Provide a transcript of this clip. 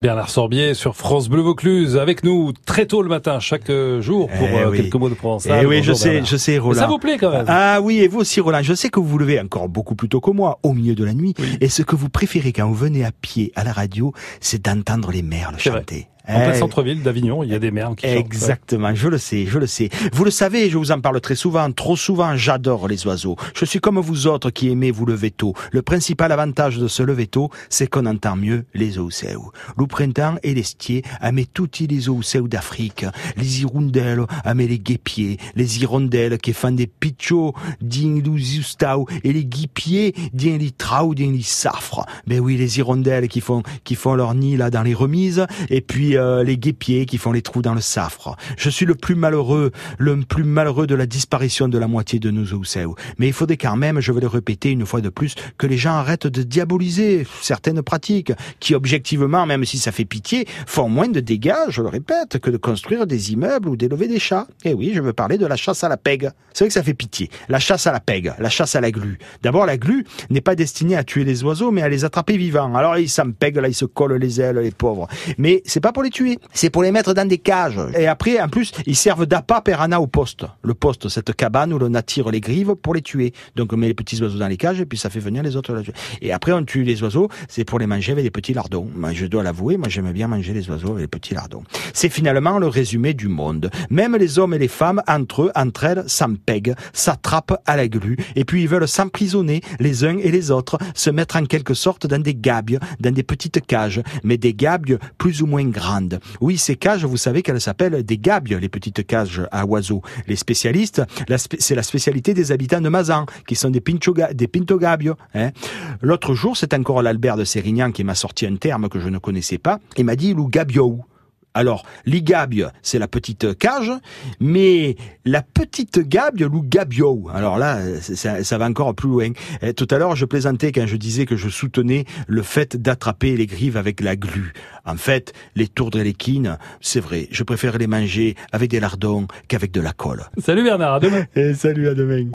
Bernard Sorbier sur France Bleu Vaucluse avec nous très tôt le matin chaque euh, jour pour Eh euh, oui. quelques mots de provençal. Eh oui, je sais, Bernard. je sais, Mais Roland. Ça vous plaît quand même Ah oui, et vous aussi, Roland. Je sais que vous vous levez encore beaucoup plus tôt que moi, au milieu de la nuit. Et ce que vous préférez quand vous venez à pied à la radio, c'est d'entendre les merles vrai. En plein Eh, centre-ville d'Avignon, il y a des merles qui. Exactement, je le sais, je le sais. Vous le savez, je vous en parle très souvent, trop souvent, j'adore les oiseaux. Je suis comme vous autres qui aimez vous lever tôt. Le principal avantage de se lever tôt, c'est qu'on entend mieux les oiseaux. Le printemps et l'estier, amé tutti les oiseaux d'Afrique. Les hirondelles, amé les guépiers. Les hirondelles qui font des pichots, ding l'ouzustau. Et les guipiers, ding les trau, ding les safres. Ben oui, les hirondelles qui font, qui font leur nid là dans les remises. Et puis, euh, les guépiers qui font les trous dans le safre. Je suis le plus malheureux, le plus malheureux de la disparition de la moitié de nos oiseaux. Mais il faudrait quand même, je vais le répéter une fois de plus, que les gens arrêtent de diaboliser certaines pratiques qui, objectivement, même si ça fait pitié, font moins de dégâts, je le répète, que de construire des immeubles ou d'élever des chats. Et oui, je veux parler de la chasse à la pègue. C'est vrai que ça fait pitié. La chasse à la pègue, la chasse à la glu. D'abord, la glu n'est pas destinée à tuer les oiseaux, mais à les attraper vivants. Alors, ils s'en pèguent, là, ils se collent les ailes, les pauvres. Mais c'est pas pour les tuer, c'est pour les mettre dans des cages. Et après, en plus, ils servent d'appât per ana au poste. Le poste, cette cabane où l'on attire les grives pour les tuer. Donc on met les petits oiseaux dans les cages et puis ça fait venir les autres. Et après, on tue les oiseaux, c'est pour les manger avec des petits lardons. Moi, je dois l'avouer, moi j'aime bien manger les oiseaux avec les petits lardons. C'est finalement le résumé du monde. Même les hommes et les femmes, entre eux, entre elles, s'empèguent, s'attrapent à la glu, et puis ils veulent s'emprisonner les uns et les autres, se mettre en quelque sorte dans des gabies, dans des petites cages, mais des gabies plus ou moins Oui, ces cages, vous savez qu'elles s'appellent des gabies, les petites cages à oiseaux. Les spécialistes, c'est la spécialité des habitants de Mazan, qui sont des, des pintogabios. Hein. L'autre jour, c'est encore l'Albert de Sérignan qui m'a sorti un terme que je ne connaissais pas. Il m'a dit loup gabio. Alors, l'igabie, c'est la petite cage, mais la petite gabie, loup gabio. Alors là, ça, ça va encore plus loin. Eh, Tout à l'heure, je plaisantais quand je disais que je soutenais le fait d'attraper les grives avec la glu. En fait, les tourdres et les quines, c'est vrai, je préfère les manger avec des lardons qu'avec de la colle. Salut Bernard, à demain. Et salut, à demain.